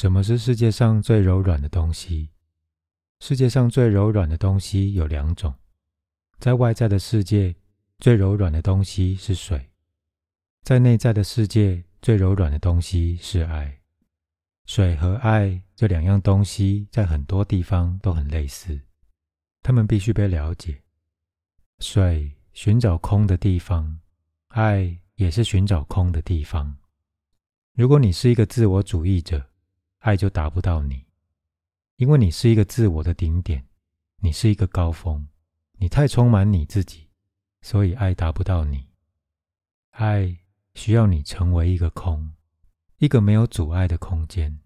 什么是世界上最柔软的东西？世界上最柔软的东西有两种，在外在的世界，最柔软的东西是水；在内在的世界，最柔软的东西是爱。水和爱这两样东西，在很多地方都很类似，它们必须被了解。水寻找空的地方，爱也是寻找空的地方。如果你是一个自我主义者，爱就达不到你，因为你是一个自我的顶点，你是一个高峰，你太充满你自己，所以爱达不到你。爱需要你成为一个空，一个没有阻碍的空间。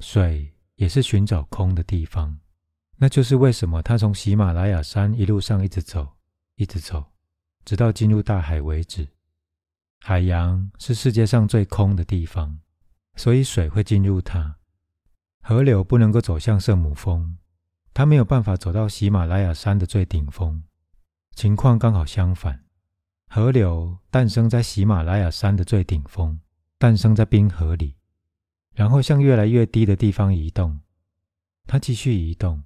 水也是寻找空的地方，那就是为什么他从喜马拉雅山一路上一直走，一直走，直到进入大海为止。海洋是世界上最空的地方。所以水会进入它，河流不能够走向圣母峰，它没有办法走到喜马拉雅山的最顶峰。情况刚好相反，河流诞生在喜马拉雅山的最顶峰，诞生在冰河里，然后向越来越低的地方移动。它继续移动，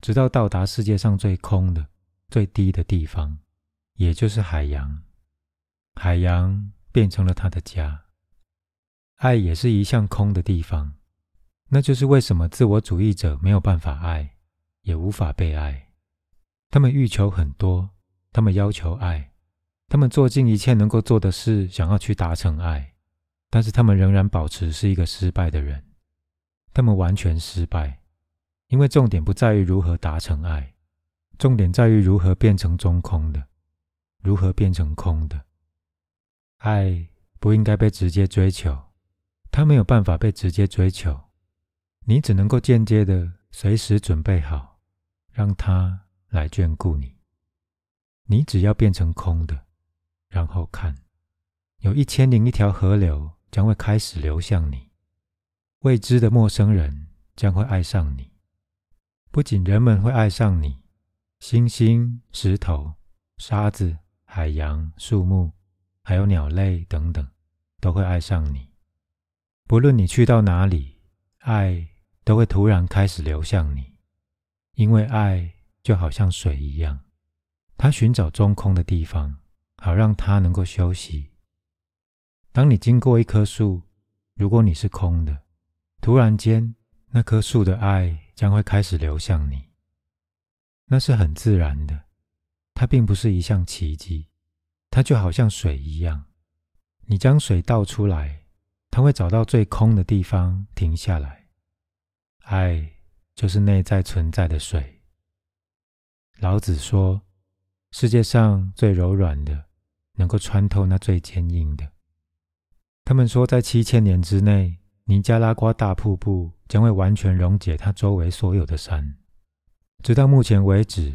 直到到达世界上最空的、最低的地方，也就是海洋。海洋变成了它的家。爱也是一向空的地方，那就是为什么自我主义者没有办法爱，也无法被爱。他们欲求很多，他们要求爱，他们做尽一切能够做的事，想要去达成爱，但是他们仍然保持是一个失败的人。他们完全失败，因为重点不在于如何达成爱，重点在于如何变成中空的，如何变成空的。爱不应该被直接追求。他没有办法被直接追求，你只能够间接的随时准备好，让他来眷顾你。你只要变成空的，然后看，有一千零一条河流将会开始流向你，未知的陌生人将会爱上你。不仅人们会爱上你，星星、石头、沙子、海洋、树木，还有鸟类等等，都会爱上你。不论你去到哪里，爱都会突然开始流向你，因为爱就好像水一样，它寻找中空的地方，好让它能够休息。当你经过一棵树，如果你是空的，突然间那棵树的爱将会开始流向你，那是很自然的，它并不是一项奇迹，它就好像水一样，你将水倒出来。他会找到最空的地方停下来。爱就是内在存在的水。老子说：“世界上最柔软的，能够穿透那最坚硬的。”他们说，在七千年之内，尼加拉瓜大瀑布将会完全溶解它周围所有的山。直到目前为止，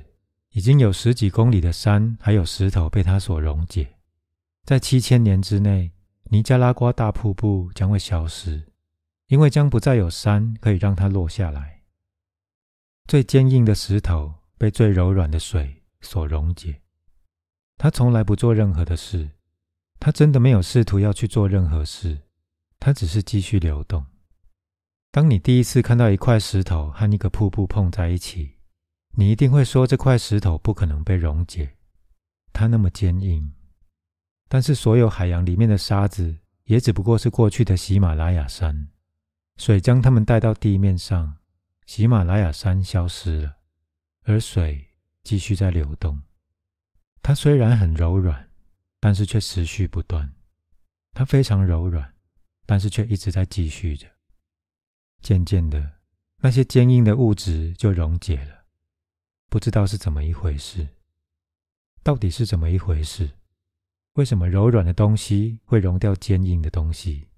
已经有十几公里的山还有石头被它所溶解。在七千年之内。尼加拉瓜大瀑布将会消失，因为将不再有山可以让它落下来。最坚硬的石头被最柔软的水所溶解。它从来不做任何的事，它真的没有试图要去做任何事，它只是继续流动。当你第一次看到一块石头和一个瀑布碰在一起，你一定会说这块石头不可能被溶解，它那么坚硬。但是，所有海洋里面的沙子也只不过是过去的喜马拉雅山，水将它们带到地面上，喜马拉雅山消失了，而水继续在流动。它虽然很柔软，但是却持续不断。它非常柔软，但是却一直在继续着。渐渐的，那些坚硬的物质就溶解了。不知道是怎么一回事，到底是怎么一回事？为什么柔软的东西会溶掉坚硬的东西？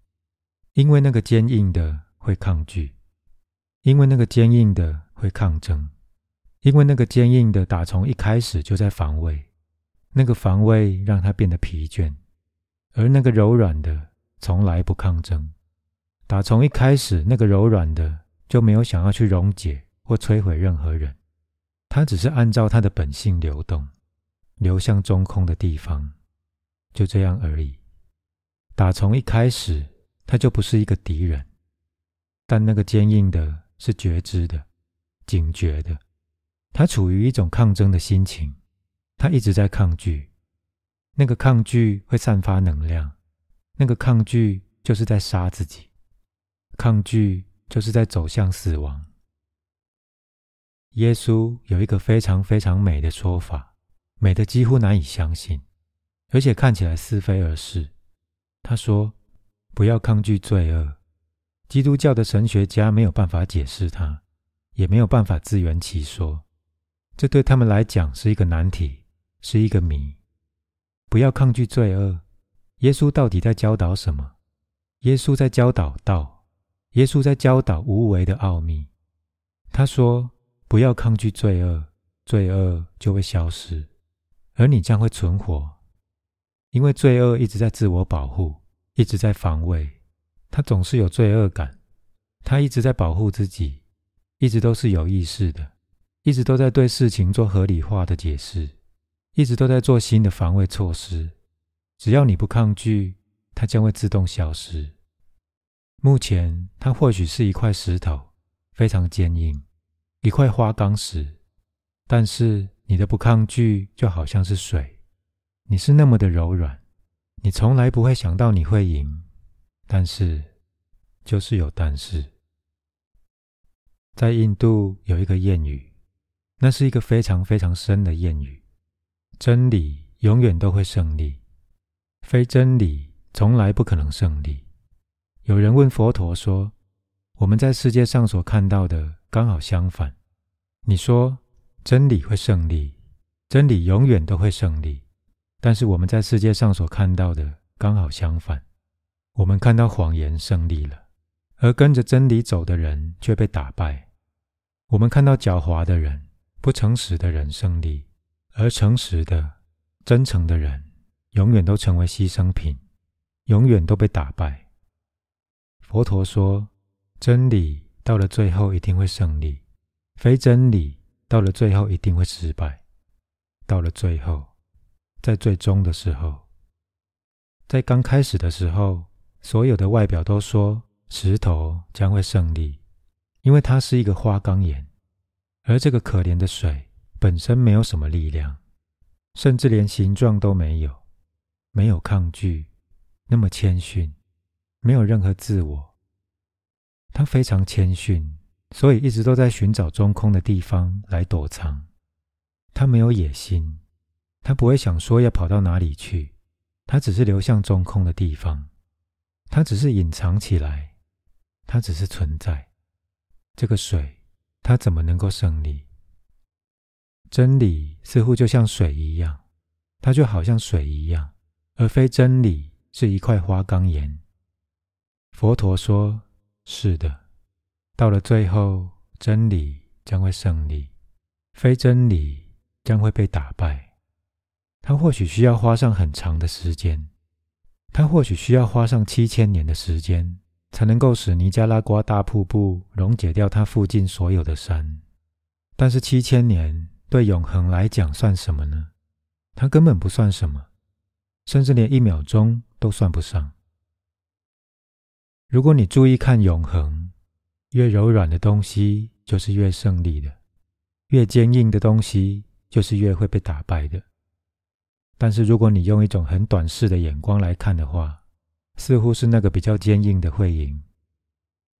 因为那个坚硬的会抗拒，因为那个坚硬的会抗争，因为那个坚硬的打从一开始就在防卫，那个防卫让它变得疲倦，而那个柔软的从来不抗争，打从一开始那个柔软的就没有想要去溶解或摧毁任何人，它只是按照它的本性流动，流向中空的地方。就这样而已。打从一开始，他就不是一个敌人。但那个坚硬的是觉知的、警觉的，他处于一种抗争的心情，他一直在抗拒。那个抗拒会散发能量，那个抗拒就是在杀自己，抗拒就是在走向死亡。耶稣有一个非常非常美的说法，美的几乎难以相信，而且看起来似非而是。他说：“不要抗拒罪恶。”基督教的神学家没有办法解释它，也没有办法自圆其说。这对他们来讲是一个难题，是一个谜。不要抗拒罪恶。耶稣到底在教导什么？耶稣在教导道。耶稣在教导无为的奥秘。他说：“不要抗拒罪恶，罪恶就会消失，而你将会存活。因为罪恶一直在自我保护，一直在防卫，他总是有罪恶感，他一直在保护自己，一直都是有意识的，一直都在对事情做合理化的解释。”一直都在做新的防卫措施，只要你不抗拒，它将会自动消失。目前，它或许是一块石头，非常坚硬，一块花岗石。但是，你的不抗拒就好像是水，你是那么的柔软，你从来不会想到你会赢。但是，就是有但是。在印度有一个谚语，那是一个非常非常深的谚语。真理永远都会胜利，非真理从来不可能胜利。有人问佛陀说：“我们在世界上所看到的刚好相反。你说真理会胜利，真理永远都会胜利，但是我们在世界上所看到的刚好相反。我们看到谎言胜利了，而跟着真理走的人却被打败。我们看到狡猾的人、不诚实的人胜利。”而诚实的、真诚的人，永远都成为牺牲品，永远都被打败。佛陀说：“真理到了最后一定会胜利，非真理到了最后一定会失败。到了最后，在最终的时候，在刚开始的时候，所有的外表都说石头将会胜利，因为它是一个花岗岩，而这个可怜的水。”本身没有什么力量，甚至连形状都没有，没有抗拒，那么谦逊，没有任何自我。他非常谦逊，所以一直都在寻找中空的地方来躲藏。他没有野心，他不会想说要跑到哪里去，他只是流向中空的地方，他只是隐藏起来，他只是存在。这个水，他怎么能够胜利？真理似乎就像水一样，它就好像水一样，而非真理是一块花岗岩。佛陀说：“是的，到了最后，真理将会胜利，非真理将会被打败。它或许需要花上很长的时间，它或许需要花上七千年的时间，才能够使尼加拉瓜大瀑布溶解掉它附近所有的山。但是七千年。”对永恒来讲算什么呢？它根本不算什么，甚至连一秒钟都算不上。如果你注意看永恒，越柔软的东西就是越胜利的，越坚硬的东西就是越会被打败的。但是如果你用一种很短视的眼光来看的话，似乎是那个比较坚硬的会赢。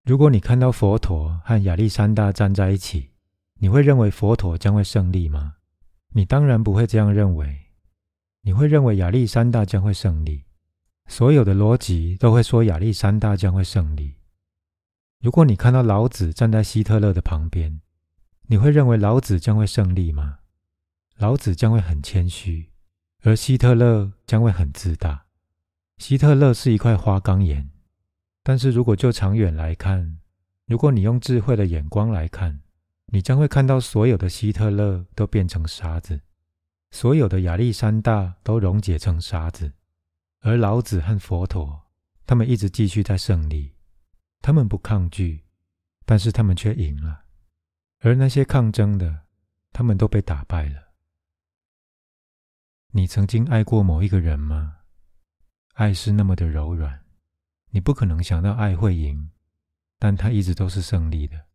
如果你看到佛陀和亚历山大站在一起。你会认为佛陀将会胜利吗？你当然不会这样认为。你会认为亚历山大将会胜利。所有的逻辑都会说亚历山大将会胜利。如果你看到老子站在希特勒的旁边，你会认为老子将会胜利吗？老子将会很谦虚，而希特勒将会很自大。希特勒是一块花岗岩，但是如果就长远来看，如果你用智慧的眼光来看，你将会看到所有的希特勒都变成沙子，所有的亚历山大都溶解成沙子，而老子和佛陀，他们一直继续在胜利，他们不抗拒，但是他们却赢了，而那些抗争的，他们都被打败了。你曾经爱过某一个人吗？爱是那么的柔软，你不可能想到爱会赢。但他一直都是胜利的。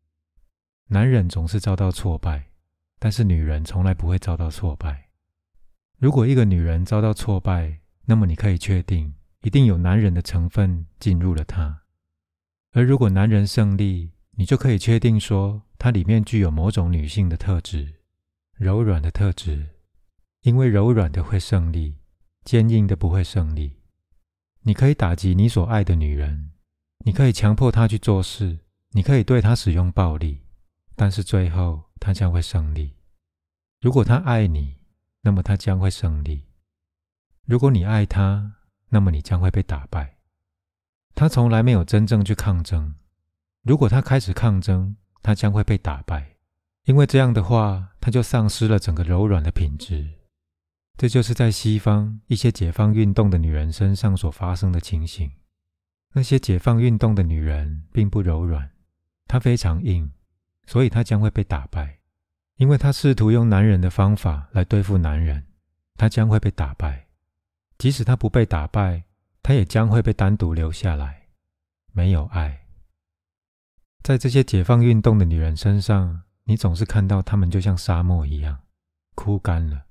男人总是遭到挫败，但是女人从来不会遭到挫败。如果一个女人遭到挫败，那么你可以确定，一定有男人的成分进入了她。而如果男人胜利，你就可以确定说，它里面具有某种女性的特质，柔软的特质，因为柔软的会胜利，坚硬的不会胜利。你可以打击你所爱的女人，你可以强迫她去做事，你可以对她使用暴力。但是最后，他将会胜利。如果他爱你，那么他将会胜利；如果你爱他，那么你将会被打败。他从来没有真正去抗争。如果他开始抗争，他将会被打败，因为这样的话，他就丧失了整个柔软的品质。这就是在西方一些解放运动的女人身上所发生的情形。那些解放运动的女人并不柔软，她非常硬。所以她将会被打败，因为她试图用男人的方法来对付男人，她将会被打败。即使她不被打败，她也将会被单独留下来，没有爱。在这些解放运动的女人身上，你总是看到她们就像沙漠一样枯干了，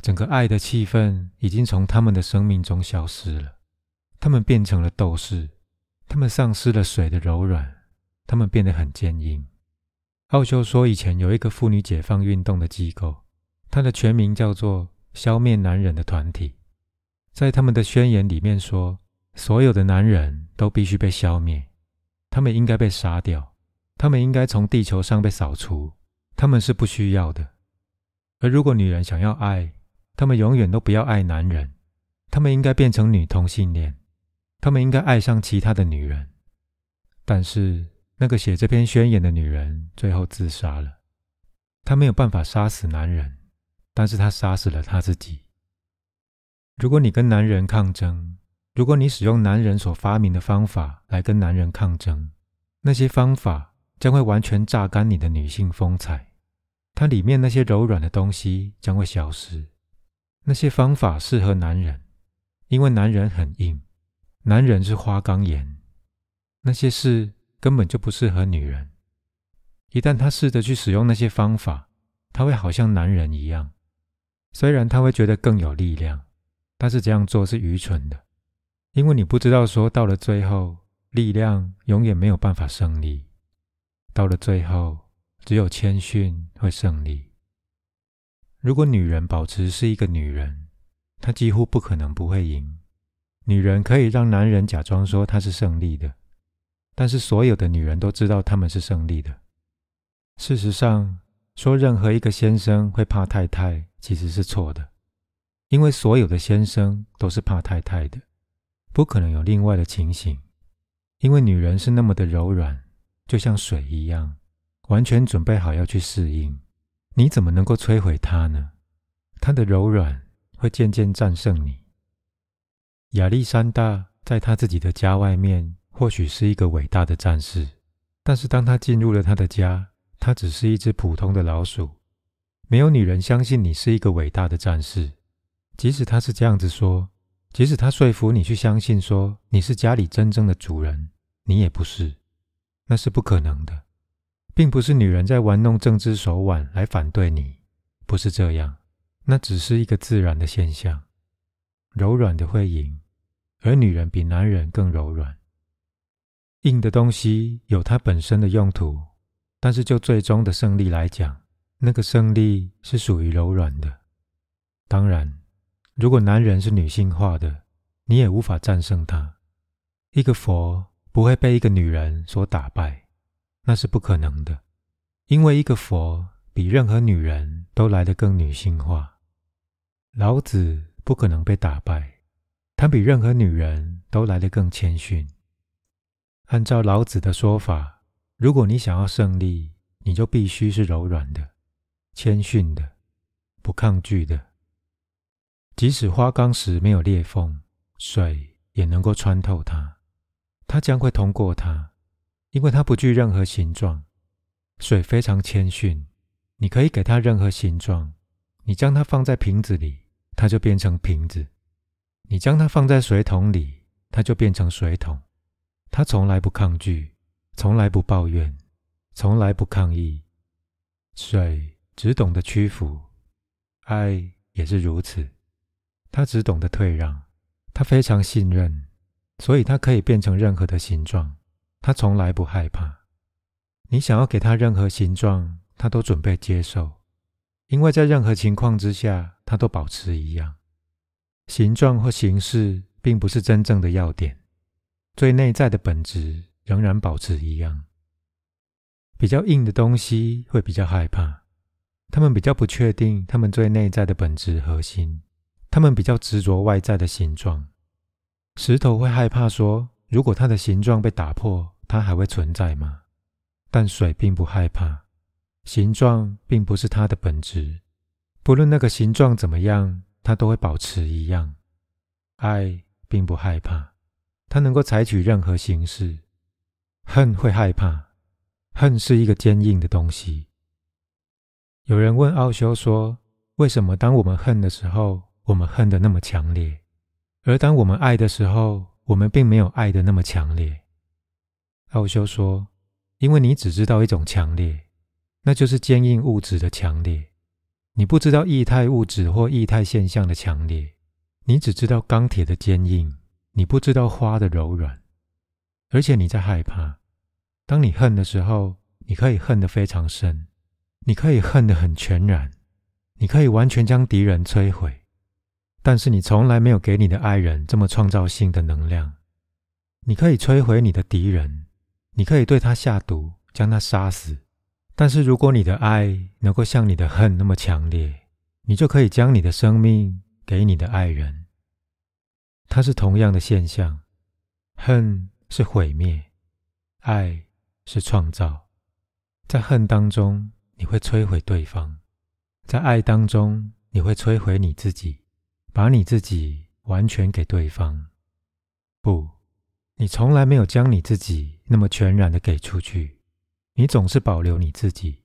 整个爱的气氛已经从他们的生命中消失了。他们变成了斗士，他们丧失了水的柔软，他们变得很坚硬。奥修说：“以前有一个妇女解放运动的机构，它的全名叫做‘消灭男人的团体’。在他们的宣言里面说，所有的男人都必须被消灭，他们应该被杀掉，他们应该从地球上被扫除，他们是不需要的。而如果女人想要爱，他们永远都不要爱男人，他们应该变成女同性恋，他们应该爱上其他的女人，但是。”那个写这篇宣言的女人最后自杀了。她没有办法杀死男人，但是她杀死了她自己。如果你跟男人抗争，如果你使用男人所发明的方法来跟男人抗争，那些方法将会完全榨干你的女性风采，它里面那些柔软的东西将会消失。那些方法适合男人，因为男人很硬，男人是花岗岩。那些事。根本就不适合女人。一旦她试着去使用那些方法，她会好像男人一样。虽然她会觉得更有力量，但是这样做是愚蠢的，因为你不知道说到了最后，力量永远没有办法胜利。到了最后，只有谦逊会胜利。如果女人保持是一个女人，她几乎不可能不会赢。女人可以让男人假装说她是胜利的。但是所有的女人都知道他们是胜利的。事实上，说任何一个先生会怕太太，其实是错的，因为所有的先生都是怕太太的，不可能有另外的情形。因为女人是那么的柔软，就像水一样，完全准备好要去适应。你怎么能够摧毁它呢？它的柔软会渐渐战胜你。亚历山大在他自己的家外面。或许是一个伟大的战士，但是当他进入了他的家，他只是一只普通的老鼠。没有女人相信你是一个伟大的战士，即使他是这样子说，即使他说服你去相信说你是家里真正的主人，你也不是，那是不可能的，并不是女人在玩弄政治手腕来反对你，不是这样，那只是一个自然的现象。柔软的会赢，而女人比男人更柔软。硬的东西有它本身的用途，但是就最终的胜利来讲，那个胜利是属于柔软的。当然，如果男人是女性化的，你也无法战胜他。一个佛不会被一个女人所打败，那是不可能的，因为一个佛比任何女人都来得更女性化。老子不可能被打败，他比任何女人都来得更谦逊。按照老子的说法，如果你想要胜利，你就必须是柔软的、谦逊的、不抗拒的。即使花岗石没有裂缝，水也能够穿透它，它将会通过它，因为它不具任何形状。水非常谦逊，你可以给它任何形状。你将它放在瓶子里，它就变成瓶子；你将它放在水桶里，它就变成水桶。他从来不抗拒，从来不抱怨，从来不抗议。水只懂得屈服，爱也是如此。它只懂得退让，它非常信任，所以它可以变成任何的形状。他从来不害怕。你想要给他任何形状，他都准备接受，因为在任何情况之下，他都保持一样。形状或形式并不是真正的要点，最内在的本质仍然保持一样。比较硬的东西会比较害怕，他们比较不确定他们最内在的本质核心，他们比较执着外在的形状。石头会害怕说，如果它的形状被打破，它还会存在吗？但水并不害怕，形状并不是它的本质，不论那个形状怎么样，它都会保持一样。爱并不害怕，它能够采取任何形式。恨会害怕。恨是一个坚硬的东西。有人问奥修说：“为什么当我们恨的时候，我们恨的那么强烈，而当我们爱的时候，我们并没有爱的那么强烈？”奥修说：“因为你只知道一种强烈，那就是坚硬物质的强烈。你不知道液态物质或液态现象的强烈，你只知道钢铁的坚硬，你不知道花的柔软，而且你在害怕。”当你恨的时候，你可以恨得非常深，你可以恨得很全然，你可以完全将敌人摧毁。但是你从来没有给你的爱人这么创造性的能量。你可以摧毁你的敌人，你可以对他下毒，将他杀死。但是如果你的爱能够像你的恨那么强烈，你就可以将你的生命给你的爱人。它是同样的现象，恨是毁灭，爱。是创造，在恨当中你会摧毁对方，在爱当中你会摧毁你自己，把你自己完全给对方。不，你从来没有将你自己那么全然的给出去，你总是保留你自己，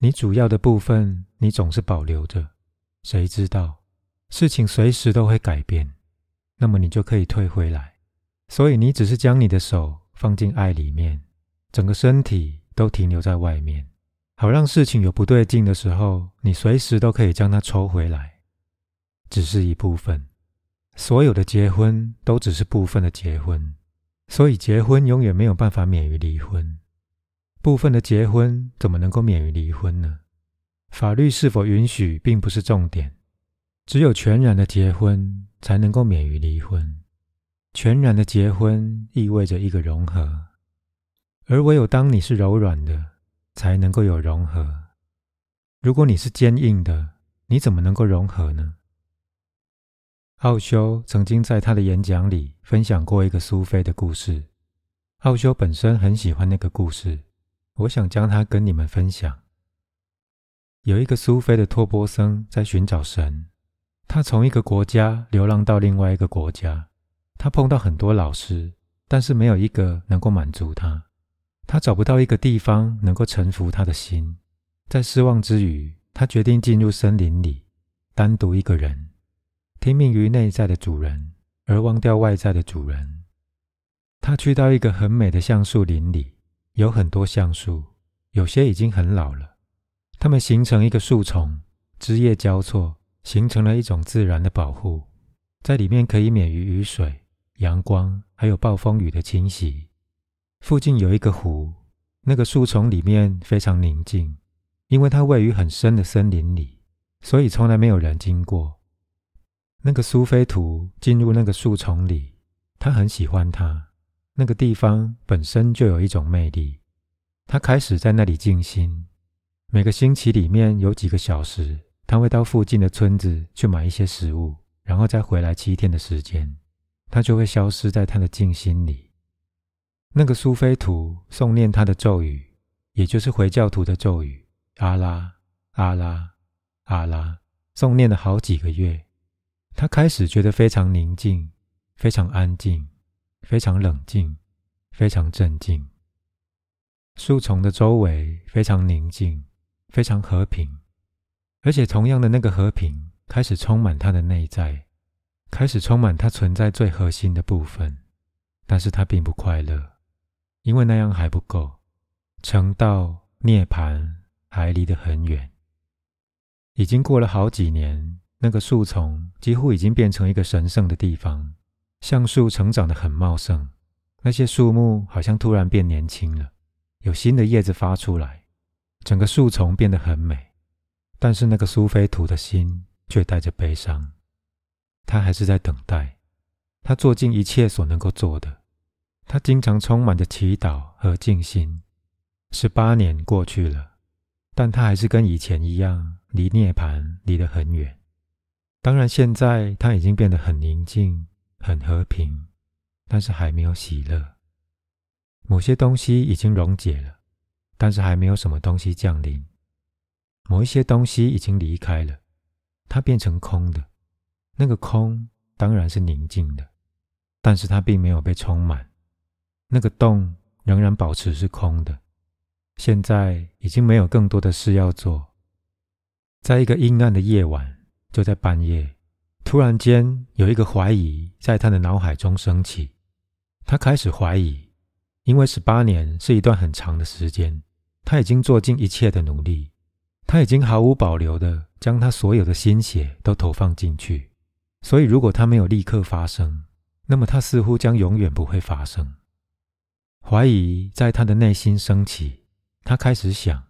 你主要的部分你总是保留着。谁知道事情随时都会改变，那么你就可以退回来。所以你只是将你的手放进爱里面。整个身体都停留在外面，好让事情有不对劲的时候，你随时都可以将它抽回来。只是一部分，所有的结婚都只是部分的结婚，所以结婚永远没有办法免于离婚。部分的结婚怎么能够免于离婚呢？法律是否允许并不是重点，只有全然的结婚才能够免于离婚。全然的结婚意味着一个融合。而唯有当你是柔软的，才能够有融合。如果你是坚硬的，你怎么能够融合呢？奥修曾经在他的演讲里分享过一个苏菲的故事。奥修本身很喜欢那个故事，我想将它跟你们分享。有一个苏菲的托波僧在寻找神，他从一个国家流浪到另外一个国家，他碰到很多老师，但是没有一个能够满足他。他找不到一个地方能够臣服他的心，在失望之余，他决定进入森林里，单独一个人，听命于内在的主人，而忘掉外在的主人。他去到一个很美的橡树林里，有很多橡树，有些已经很老了，它们形成一个树丛，枝叶交错，形成了一种自然的保护，在里面可以免于雨水、阳光还有暴风雨的侵袭。附近有一个湖，那个树丛里面非常宁静，因为它位于很深的森林里，所以从来没有人经过。那个苏菲图进入那个树丛里，他很喜欢它。那个地方本身就有一种魅力，他开始在那里静心。每个星期里面有几个小时，他会到附近的村子去买一些食物，然后再回来七天的时间，他就会消失在他的静心里。那个苏菲图诵念他的咒语，也就是回教徒的咒语“阿拉，阿拉，阿拉”，诵念了好几个月。他开始觉得非常宁静，非常安静，非常冷静，非常镇静。树丛的周围非常宁静，非常和平，而且同样的那个和平开始充满他的内在，开始充满他存在最核心的部分。但是他并不快乐。因为那样还不够，成道涅槃还离得很远。已经过了好几年，那个树丛几乎已经变成一个神圣的地方，橡树成长得很茂盛，那些树木好像突然变年轻了，有新的叶子发出来，整个树丛变得很美。但是那个苏菲图的心却带着悲伤，他还是在等待，他做尽一切所能够做的，他经常充满着祈祷和静心。十八年过去了，但他还是跟以前一样。离涅槃离得很远，当然现在他已经变得很宁静、很和平，但是还没有喜乐。某些东西已经溶解了，但是还没有什么东西降临。某一些东西已经离开了，它变成空的。那个空当然是宁静的，但是它并没有被充满。那个洞仍然保持是空的。现在已经没有更多的事要做。在一个阴暗的夜晚，就在半夜，突然间有一个怀疑在他的脑海中升起。他开始怀疑，因为十八年是一段很长的时间，他已经做尽一切的努力，他已经毫无保留的将他所有的心血都投放进去。所以，如果他没有立刻发生，那么他似乎将永远不会发生。怀疑在他的内心升起，他开始想。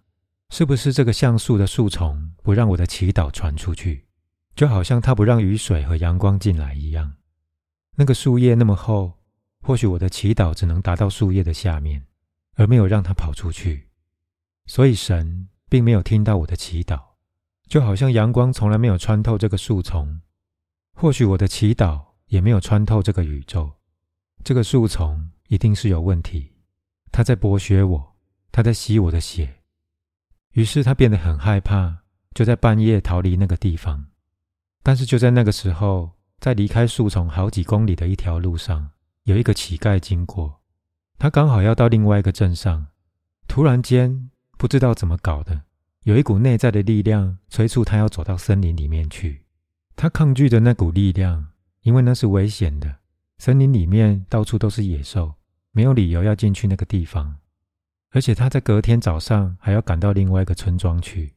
是不是这个橡树的树丛不让我的祈祷传出去，就好像它不让雨水和阳光进来一样？那个树叶那么厚，或许我的祈祷只能达到树叶的下面，而没有让它跑出去。所以神并没有听到我的祈祷，就好像阳光从来没有穿透这个树丛。或许我的祈祷也没有穿透这个宇宙。这个树丛一定是有问题，它在剥削我，它在吸我的血。于是他变得很害怕，就在半夜逃离那个地方。但是就在那个时候，在离开树丛好几公里的一条路上，有一个乞丐经过。他刚好要到另外一个镇上。突然间，不知道怎么搞的，有一股内在的力量催促他要走到森林里面去。他抗拒着那股力量，因为那是危险的。森林里面到处都是野兽，没有理由要进去那个地方。而且他在隔天早上还要赶到另外一个村庄去，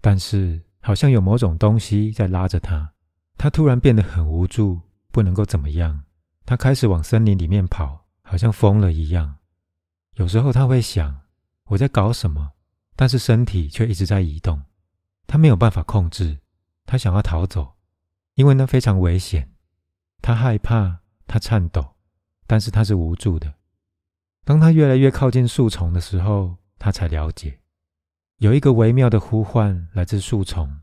但是好像有某种东西在拉着他，他突然变得很无助，不能够怎么样。他开始往森林里面跑，好像疯了一样。有时候他会想：我在搞什么？但是身体却一直在移动，他没有办法控制。他想要逃走，因为那非常危险。他害怕，他颤抖，但是他是无助的。当他越来越靠近树丛的时候，他才了解，有一个微妙的呼唤来自树丛。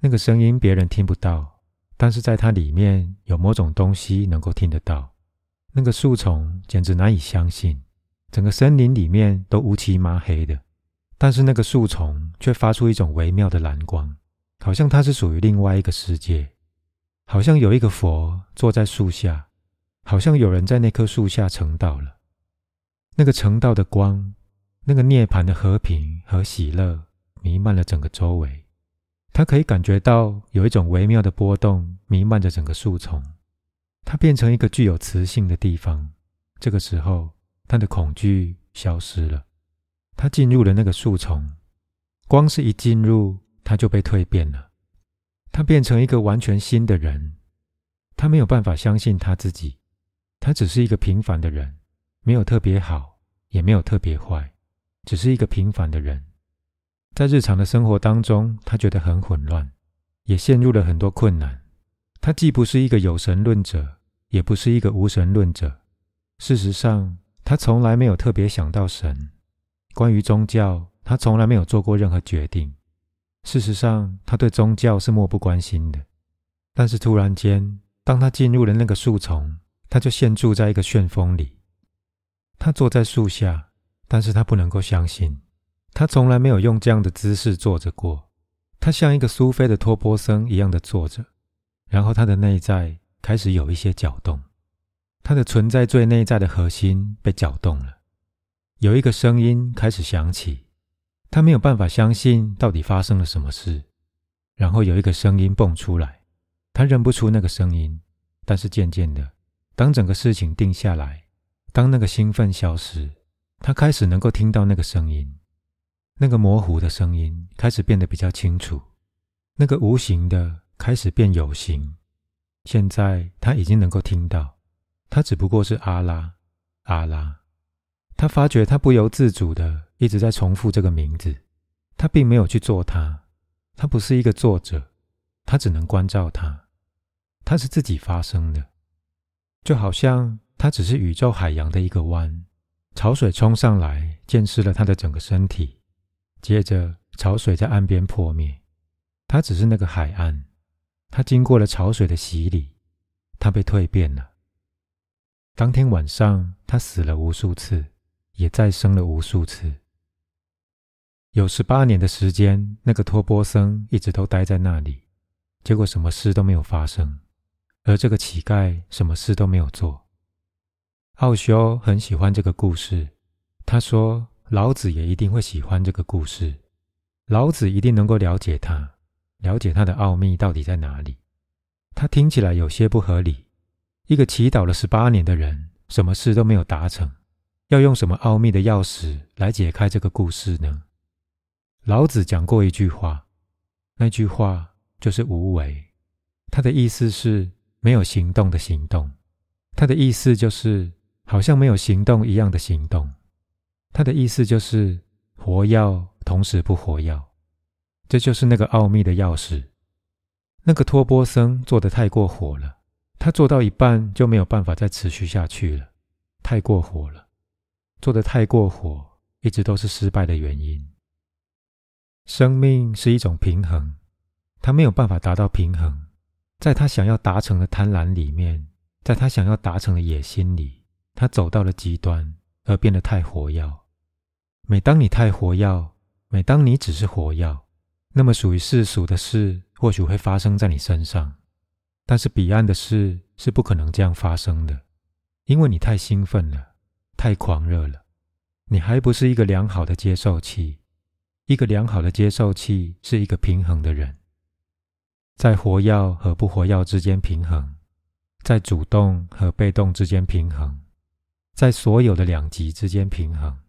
那个声音别人听不到，但是在它里面有某种东西能够听得到。那个树丛简直难以相信，整个森林里面都乌漆麻黑的，但是那个树丛却发出一种微妙的蓝光，好像它是属于另外一个世界，好像有一个佛坐在树下，好像有人在那棵树下成道了。那个成道的光，那个涅槃的和平和喜乐弥漫了整个周围。他可以感觉到有一种微妙的波动弥漫着整个树丛。它变成一个具有磁性的地方。这个时候，他的恐惧消失了。他进入了那个树丛，光是一进入，他就被蜕变了。他变成一个完全新的人。他没有办法相信他自己，他只是一个平凡的人。没有特别好，也没有特别坏，只是一个平凡的人。在日常的生活当中，他觉得很混乱，也陷入了很多困难。他既不是一个有神论者，也不是一个无神论者。事实上，他从来没有特别想到神。关于宗教，他从来没有做过任何决定。事实上，他对宗教是漠不关心的。但是突然间，当他进入了那个树丛，他就陷住在一个旋风里。他坐在树下，但是他不能够相信，他从来没有用这样的姿势坐着过。他像一个苏菲的托钵僧一样的坐着，然后他的内在开始有一些搅动，他的存在最内在的核心被搅动了。有一个声音开始响起，他没有办法相信到底发生了什么事。然后有一个声音蹦出来，他认不出那个声音，但是渐渐的，当整个事情定下来。当那个兴奋消失，他开始能够听到那个声音，那个模糊的声音开始变得比较清楚，那个无形的开始变有形。现在他已经能够听到，他只不过是阿拉，阿拉。他发觉他不由自主的一直在重复这个名字，他并没有去做它，他不是一个作者，他只能关照它，它是自己发生的，就好像它只是宇宙海洋的一个湾。潮水冲上来，溅湿了他的整个身体。接着，潮水在岸边破灭。他只是那个海岸。他经过了潮水的洗礼，他被蜕变了。当天晚上，他死了无数次，也再生了无数次。有十八年的时间，那个托波僧一直都待在那里，结果什么事都没有发生。而这个乞丐什么事都没有做。奥修很喜欢这个故事，他说：“老子也一定会喜欢这个故事，老子一定能够了解他，了解他的奥秘到底在哪里。”他听起来有些不合理。一个祈祷了十八年的人，什么事都没有达成，要用什么奥秘的钥匙来解开这个故事呢？老子讲过一句话，那句话就是“无为”，他的意思是没有行动的行动，他的意思就是。好像没有行动一样的行动，他的意思就是活要同时不活要，这就是那个奥秘的钥匙。那个托波僧做的太过火了，他做到一半就没有办法再持续下去了，太过火了，做的太过火，一直都是失败的原因。生命是一种平衡，他没有办法达到平衡，在他想要达成的贪婪里面，在他想要达成的野心里。他走到了极端，而变得太活药。每当你太活药，每当你只是活药，那么属于世俗的事或许会发生在你身上，但是彼岸的事是不可能这样发生的，因为你太兴奋了，太狂热了。你还不是一个良好的接受器。一个良好的接受器是一个平衡的人，在活药和不活药之间平衡，在主动和被动之间平衡。在所有的两极之间平衡。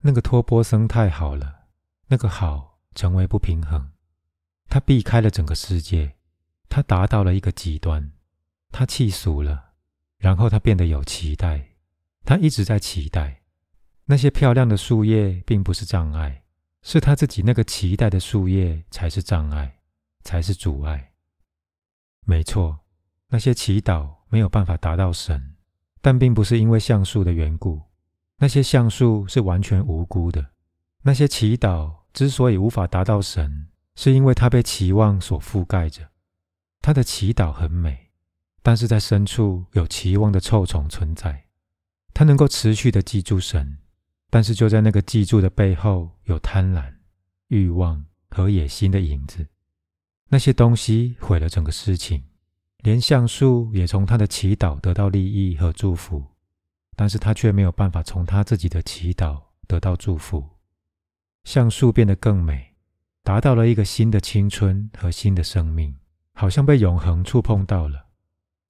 那个托波僧太好了，那个好成为不平衡，他避开了整个世界，他达到了一个极端，他气数了，然后他变得有期待，他一直在期待。那些漂亮的树叶并不是障碍，是他自己那个期待的树叶才是障碍，才是阻碍。没错，那些祈祷没有办法达到神。但并不是因为橡树的缘故，那些橡树是完全无辜的。那些祈祷之所以无法达到神，是因为它被期望所覆盖着。他的祈祷很美，但是在深处有期望的臭虫存在。他能够持续的记住神，但是就在那个记住的背后，有贪婪、欲望和野心的影子。那些东西毁了整个事情。连橡树也从他的祈祷得到利益和祝福，但是他却没有办法从他自己的祈祷得到祝福。橡树变得更美，达到了一个新的青春和新的生命，好像被永恒触碰到了。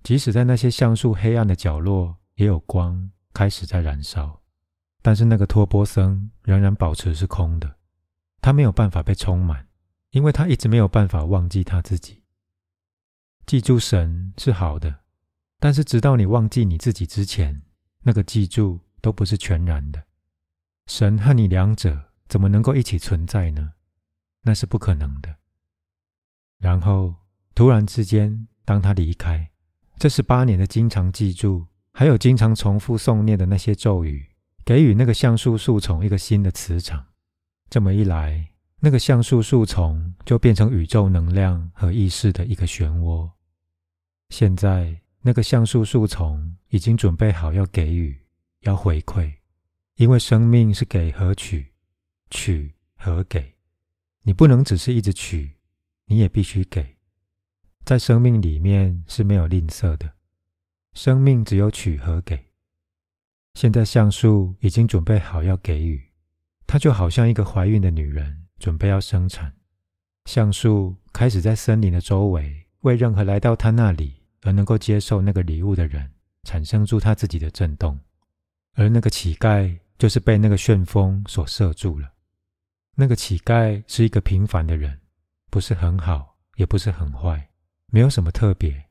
即使在那些橡树黑暗的角落，也有光开始在燃烧。但是那个托波僧仍然保持是空的，他没有办法被充满，因为他一直没有办法忘记他自己。记住神是好的，但是直到你忘记你自己之前，那个记住都不是全然的。神和你两者怎么能够一起存在呢？那是不可能的。然后突然之间，当他离开，这十八年的经常记住，还有经常重复诵念的那些咒语，给予那个橡树树丛一个新的磁场。这么一来，那个橡树树丛就变成宇宙能量和意识的一个漩涡。现在，那个橡树树丛已经准备好要给予、要回馈，因为生命是给和取，取和给。你不能只是一直取，你也必须给。在生命里面是没有吝啬的，生命只有取和给。现在橡树已经准备好要给予，它就好像一个怀孕的女人，准备要生产。橡树开始在森林的周围为任何来到它那里。而能够接受那个礼物的人，产生出他自己的震动，而那个乞丐就是被那个旋风所射住了。那个乞丐是一个平凡的人，不是很好，也不是很坏，没有什么特别。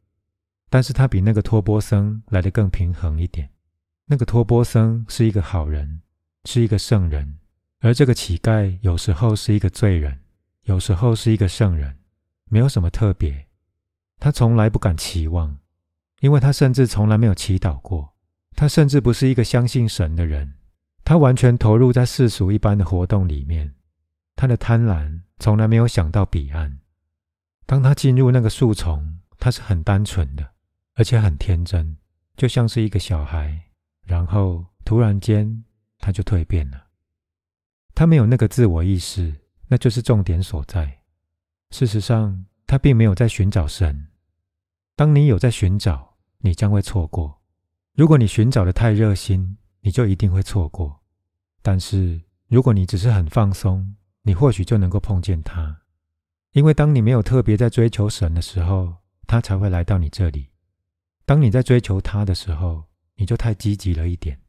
但是他比那个托波僧来得更平衡一点。那个托波僧是一个好人，是一个圣人，而这个乞丐有时候是一个罪人，有时候是一个圣人，没有什么特别。他从来不敢期望，因为他甚至从来没有祈祷过。他甚至不是一个相信神的人，他完全投入在世俗一般的活动里面。他的贪婪从来没有想到彼岸。当他进入那个树丛，他是很单纯的，而且很天真，就像是一个小孩。然后突然间，他就蜕变了。他没有那个自我意识，那就是重点所在。事实上，他并没有在寻找神。当你有在寻找，你将会错过。如果你寻找的太热心，你就一定会错过。但是，如果你只是很放松，你或许就能够碰见他，因为当你没有特别在追求神的时候，他才会来到你这里；当你在追求他的时候，你就太积极了一点。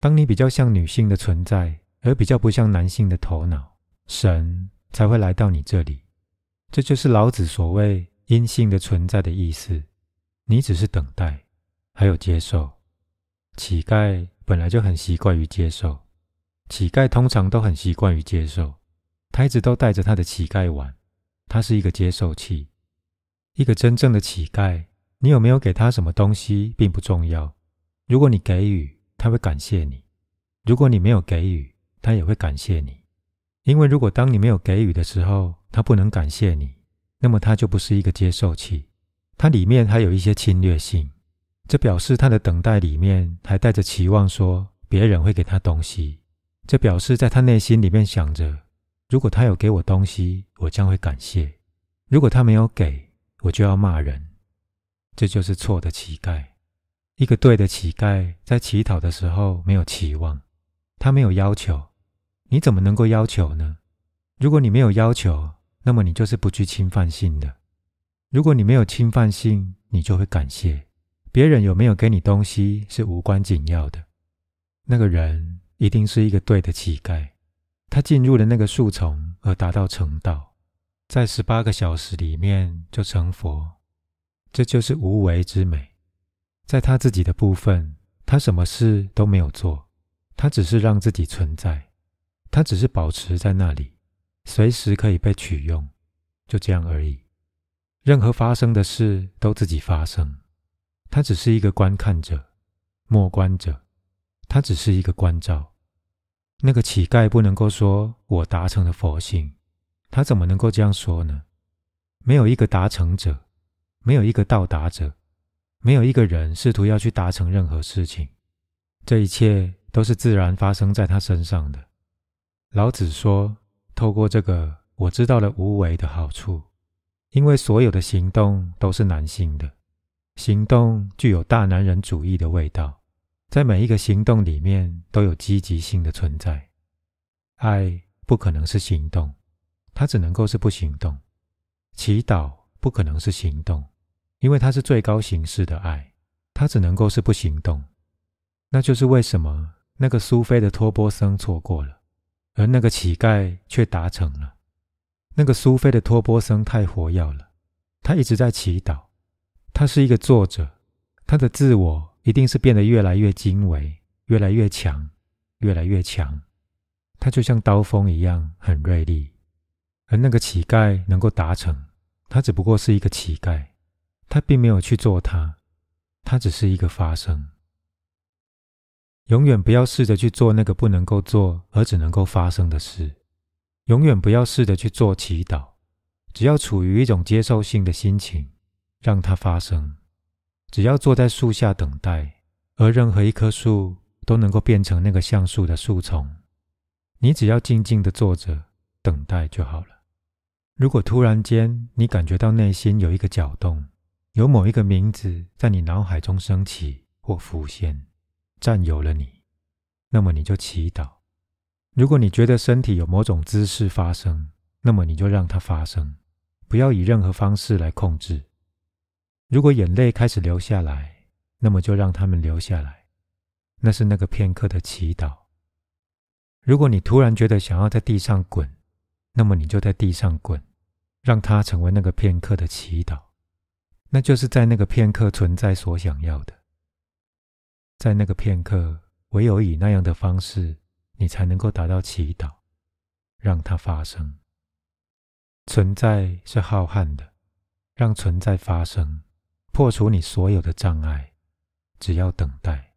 当你比较像女性的存在，而比较不像男性的头脑，神才会来到你这里。这就是老子所谓阴性的存在的意思。你只是等待，还有接受。乞丐本来就很习惯于接受。乞丐通常都很习惯于接受，他一直都带着他的乞丐碗，他是一个接受器。一个真正的乞丐，你有没有给他什么东西并不重要。如果你给予，他会感谢你；如果你没有给予，他也会感谢你。因为如果当你没有给予的时候，他不能感谢你，那么他就不是一个接受器，它里面还有一些侵略性。这表示他的等待里面还带着期望，说别人会给他东西。这表示，在他内心里面想着：如果他有给我东西，我将会感谢；如果他没有给，我就要骂人。这就是错的乞丐。一个对的乞丐，在乞讨的时候没有期望，他没有要求。你怎么能够要求呢？如果你没有要求，那么你就是不具侵犯性的。如果你没有侵犯性，你就会感谢。别人有没有给你东西是无关紧要的。那个人。一定是一个对的乞丐，他进入了那个树丛而达到成道，在十八个小时里面就成佛，这就是无为之美。在他自己的部分，他什么事都没有做，他只是让自己存在，他只是保持在那里，随时可以被取用，就这样而已。任何发生的事都自己发生，他只是一个观看者、默观者，他只是一个关照。那个乞丐不能够说“我达成了佛性”，他怎么能够这样说呢？没有一个达成者，没有一个到达者，没有一个人试图要去达成任何事情，这一切都是自然发生在他身上的。老子说：“透过这个，我知道了无为的好处，因为所有的行动都是男性的，行动具有大男人主义的味道。”在每一个行动里面都有积极性的存在。爱不可能是行动，它只能够是不行动。祈祷不可能是行动，因为它是最高形式的爱，它只能够是不行动。那就是为什么那个苏菲的托波僧错过了，而那个乞丐却达成了。那个苏菲的托波僧太活跃了，他一直在祈祷。他是一个作者，他的自我。一定是变得越来越精微，越来越强，越来越强。他就像刀锋一样，很锐利。而那个乞丐能够达成，他只不过是一个乞丐，他并没有去做他，他只是一个发生。永远不要试着去做那个不能够做而只能够发生的事。永远不要试着去做祈祷，只要处于一种接受性的心情，让它发生。只要坐在树下等待，而任何一棵树都能够变成那个橡树的树丛。你只要静静的坐着等待就好了。如果突然间你感觉到内心有一个搅动，有某一个名字在你脑海中升起或浮现，占有了你，那么你就祈祷。如果你觉得身体有某种姿势发生，那么你就让它发生，不要以任何方式来控制。如果眼泪开始流下来，那么就让他们流下来。那是那个片刻的祈祷。如果你突然觉得想要在地上滚，那么你就在地上滚，让它成为那个片刻的祈祷。那就是在那个片刻存在所想要的。在那个片刻，唯有以那样的方式，你才能够达到祈祷，让它发生。存在是浩瀚的，让存在发生，破除你所有的障碍，只要等待。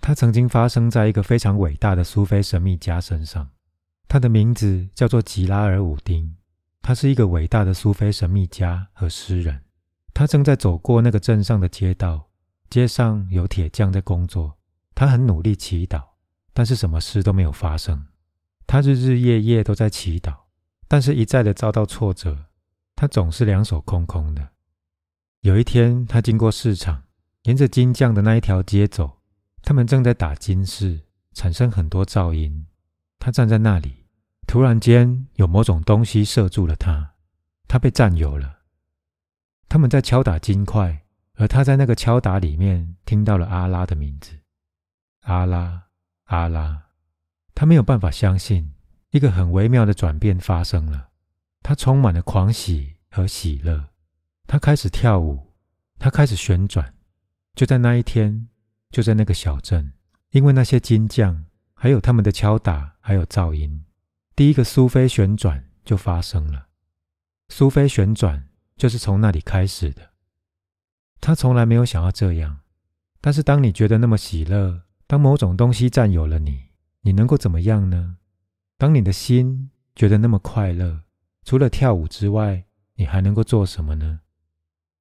它曾经发生在一个非常伟大的苏菲神秘家身上，他的名字叫做吉拉尔武丁。他是一个伟大的苏菲神秘家和诗人。他正在走过那个镇上的街道，街上有铁匠在工作。他很努力祈祷，但是什么事都没有发生。他日日夜夜都在祈祷，但是一再的遭到挫折。他总是两手空空的。有一天，他经过市场，沿着金匠的那一条街走。他们正在打金饰，产生很多噪音。他站在那里，突然间有某种东西射住了他，他被占有了。他们在敲打金块，而他在那个敲打里面听到了阿拉的名字。阿拉，阿拉。他没有办法相信，一个很微妙的转变发生了。他充满了狂喜和喜乐。他开始跳舞，他开始旋转。就在那一天。就在那个小镇，因为那些金匠，还有他们的敲打，还有噪音，第一个苏菲旋转就发生了。苏菲旋转就是从那里开始的。他从来没有想要这样，但是当你觉得那么喜乐，当某种东西占有了你，你能够怎么样呢？当你的心觉得那么快乐，除了跳舞之外，你还能够做什么呢？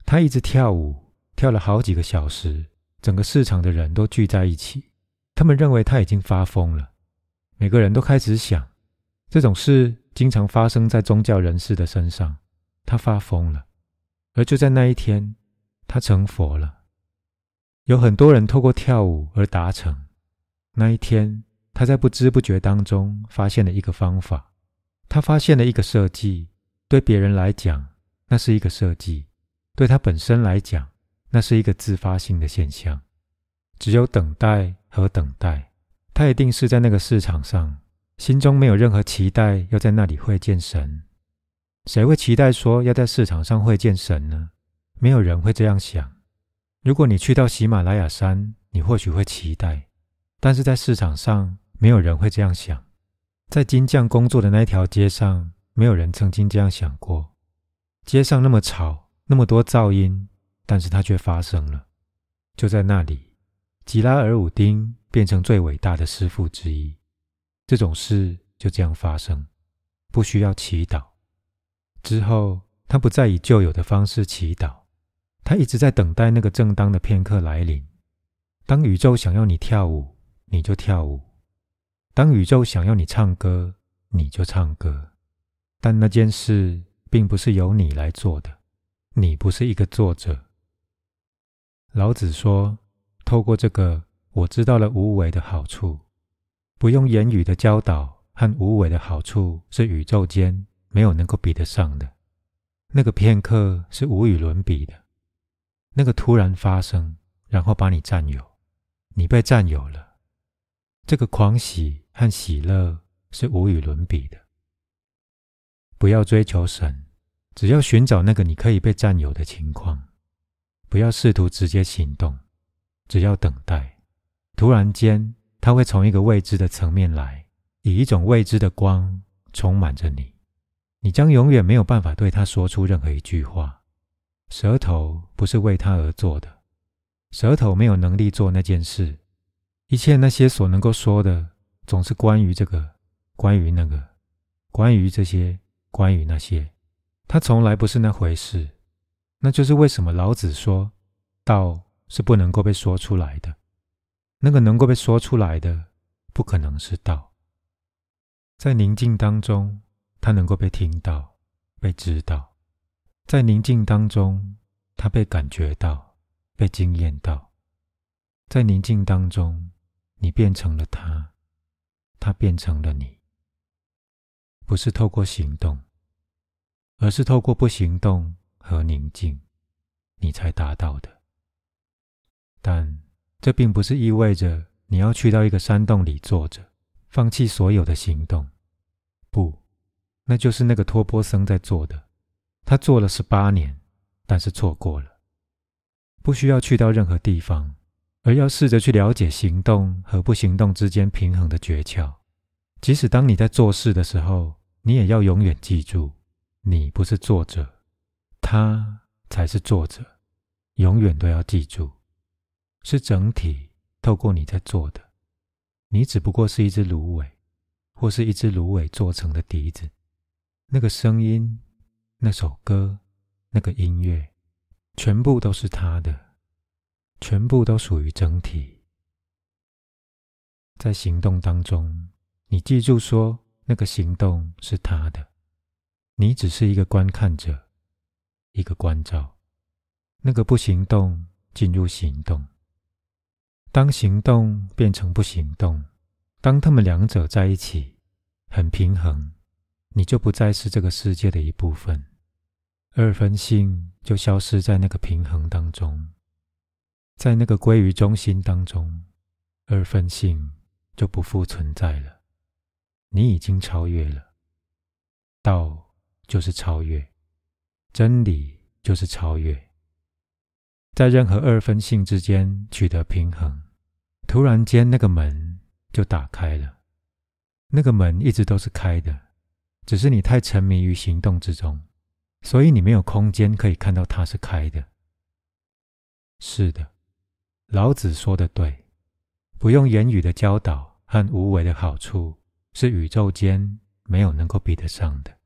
他一直跳舞，跳了好几个小时。整个市场的人都聚在一起，他们认为他已经发疯了。每个人都开始想，这种事经常发生在宗教人士的身上。他发疯了，而就在那一天，他成佛了。有很多人透过跳舞而达成。那一天，他在不知不觉当中发现了一个方法。他发现了一个设计，对别人来讲，那是一个设计；对他本身来讲，那是一个自发性的现象，只有等待和等待。他一定是在那个市场上，心中没有任何期待要在那里会见神。谁会期待说要在市场上会见神呢？没有人会这样想。如果你去到喜马拉雅山，你或许会期待，但是在市场上，没有人会这样想。在金匠工作的那条街上，没有人曾经这样想过。街上那么吵，那么多噪音。但是它却发生了，就在那里，吉拉尔武丁变成最伟大的师傅之一。这种事就这样发生，不需要祈祷。之后，他不再以旧有的方式祈祷，他一直在等待那个正当的片刻来临。当宇宙想要你跳舞，你就跳舞；当宇宙想要你唱歌，你就唱歌。但那件事并不是由你来做的，你不是一个作者。老子说：“透过这个，我知道了无为的好处。不用言语的教导和无为的好处，是宇宙间没有能够比得上的。那个片刻是无与伦比的，那个突然发生，然后把你占有，你被占有了。这个狂喜和喜乐是无与伦比的。不要追求神，只要寻找那个你可以被占有的情况。”不要试图直接行动，只要等待。突然间，他会从一个未知的层面来，以一种未知的光充满着你。你将永远没有办法对他说出任何一句话。舌头不是为他而做的，舌头没有能力做那件事。一切那些所能够说的，总是关于这个，关于那个，关于这些，关于那些。它从来不是那回事。那就是为什么老子说，道是不能够被说出来的。那个能够被说出来的，不可能是道。在宁静当中，它能够被听到、被知道；在宁静当中，他被感觉到、被惊艳到；在宁静当中，你变成了他，他变成了你。不是透过行动，而是透过不行动。和宁静，你才达到的。但这并不是意味着你要去到一个山洞里坐着，放弃所有的行动。不，那就是那个托钵僧在做的。他做了十八年，但是错过了。不需要去到任何地方，而要试着去了解行动和不行动之间平衡的诀窍。即使当你在做事的时候，你也要永远记住，你不是作者，他才是作者。永远都要记住，是整体透过你在做的，你只不过是一只芦苇，或是一只芦苇做成的笛子。那个声音，那首歌，那个音乐，全部都是他的，全部都属于整体。在行动当中，你记住说，那个行动是他的，你只是一个观看者，一个关照。那个不行动进入行动，当行动变成不行动，当他们两者在一起很平衡，你就不再是这个世界的一部分，二分性就消失在那个平衡当中，在那个归于中心当中，二分性就不复存在了。你已经超越了，道就是超越，真理就是超越。在任何二分性之间取得平衡，突然间那个门就打开了。那个门一直都是开的，只是你太沉迷于行动之中，所以你没有空间可以看到它是开的。是的，老子说的对，不用言语的教导和无为的好处，是宇宙间没有能够比得上的。